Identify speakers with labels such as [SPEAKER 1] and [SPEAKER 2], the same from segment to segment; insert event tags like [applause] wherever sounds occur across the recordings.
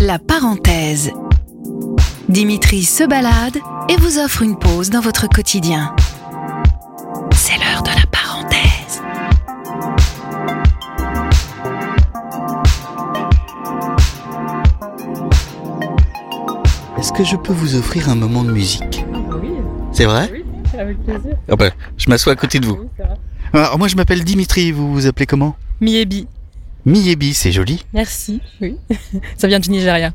[SPEAKER 1] La parenthèse. Dimitri se balade et vous offre une pause dans votre quotidien. C'est l'heure de la parenthèse.
[SPEAKER 2] Est-ce que je peux vous offrir un moment de musique?
[SPEAKER 3] Oui,
[SPEAKER 2] C'est vrai?
[SPEAKER 3] Oui, avec plaisir.
[SPEAKER 2] Ah bah, Je m'assois à côté de vous.
[SPEAKER 3] Oui.
[SPEAKER 2] Alors, moi je m'appelle Dimitri, vous vous appelez comment?
[SPEAKER 3] Miebi,
[SPEAKER 2] Miyebi, c'est joli.
[SPEAKER 3] merci. Oui, [laughs] ça vient du Nigeria.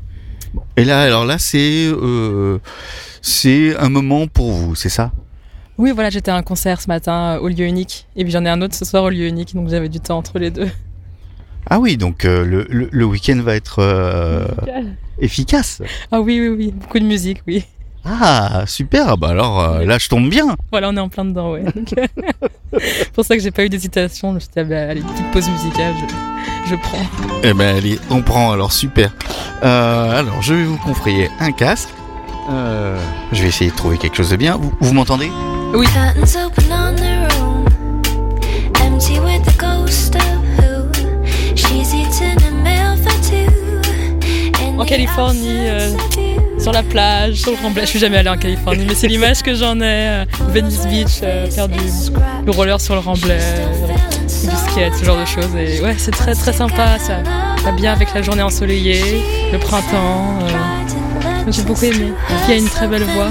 [SPEAKER 2] Et là, alors là, c'est euh, c'est un moment pour vous, c'est ça?
[SPEAKER 3] Oui, voilà, j'étais à un concert ce matin euh, au lieu unique. Et puis j'en ai un autre ce soir au lieu unique, donc j'avais du temps entre les deux. [laughs]
[SPEAKER 2] Ah oui, donc euh, le, le, le week-end va être euh, efficace.
[SPEAKER 3] Ah oui, oui, oui, beaucoup de musique, oui.
[SPEAKER 2] Ah, super, bah alors euh, là je tombe bien.
[SPEAKER 3] Voilà, on est en plein dedans, ouais. [laughs] C'est [laughs] pour ça que j'ai pas eu d'hésitation. Je me suis dit, ah bah, allez, petite pause musicale, je, je prends.
[SPEAKER 2] Eh ben allez, on prend alors, super. Euh, alors je vais vous confrayer un casque. Euh, je vais essayer de trouver quelque chose de bien. Vous, vous m'entendez?
[SPEAKER 3] Oui. En Californie, Sur la plage, sur le remblai. Je suis jamais allée en Californie, mais c'est l'image que j'en ai. euh, Venice Beach, euh, faire du, du roller sur le remblai, euh, du skate, ce genre de choses. Et ouais, c'est très très sympa. Ça va bien avec la journée ensoleillée, le printemps. J'ai beaucoup aimé. Il y a une très belle voix.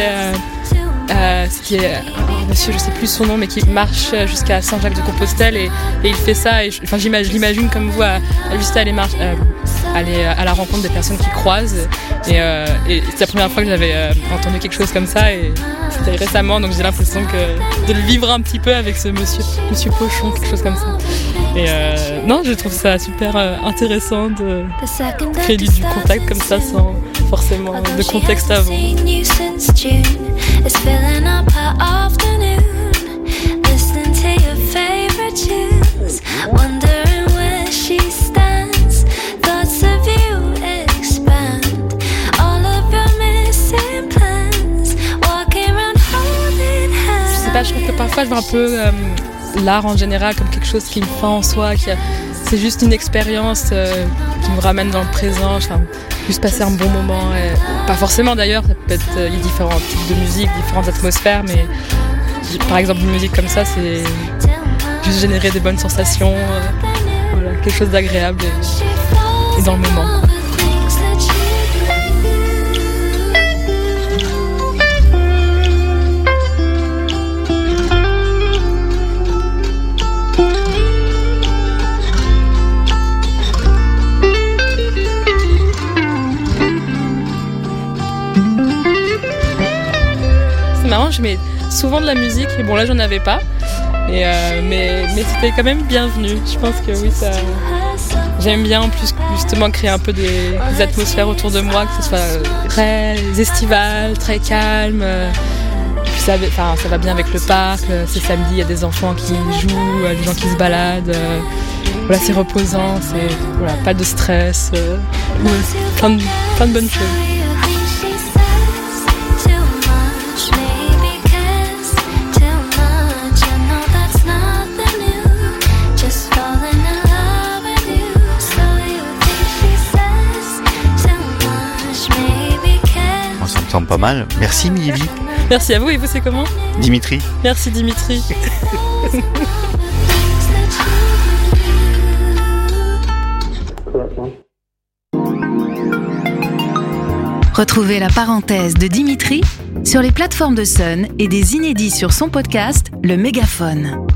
[SPEAKER 3] J'écoutais euh, euh, ce qui est un monsieur, je sais plus son nom, mais qui marche jusqu'à Saint-Jacques-de-Compostelle et, et il fait ça. Et je- l'imagine comme vous, à, juste aller, euh, aller à la rencontre des personnes qui croisent. Et, euh, c'est la première fois que j'avais euh, entendu quelque chose comme ça et c'était récemment, donc j'ai l'impression que de le vivre un petit peu avec ce monsieur, monsieur Pochon, quelque chose comme ça. Euh, non, je trouve ça super euh, intéressant de créer du, contact comme ça sans forcément de contexte avant. Je sais pas, je trouve que parfois je vois un peu euh, l'art en général comme quelque chose qui une fin en soi, qui c'est juste une expérience euh, qui nous ramène dans le présent, juste passer un bon moment. et- pas forcément d'ailleurs, ça peut être, euh, différents types de musique, différentes atmosphères, mais par exemple une musique comme ça, c'est juste générer des bonnes sensations, euh, quelque chose d'agréable et dans le moment. Marrant, je mets souvent de la musique, et bon là j'en avais pas, euh, mais, mais c'était quand même bienvenu. Je pense que oui, ça. J'aime bien en plus justement créer un peu des, atmosphères autour de moi, que ce soit très estival, très calme. ça, va bien avec le parc, c'est samedi, il y a des enfants qui jouent, des gens qui se baladent. c'est reposant, c'est voilà, pas de stress, euh, plein de bonnes choses.
[SPEAKER 2] Semble pas mal. Merci Miyebi.
[SPEAKER 3] Merci à vous, et vous c'est comment
[SPEAKER 2] Dimitri.
[SPEAKER 3] Merci Dimitri. [laughs]
[SPEAKER 1] Retrouvez la parenthèse de Dimitri sur les plateformes de Sun et des inédits sur son podcast Le Mégaphone.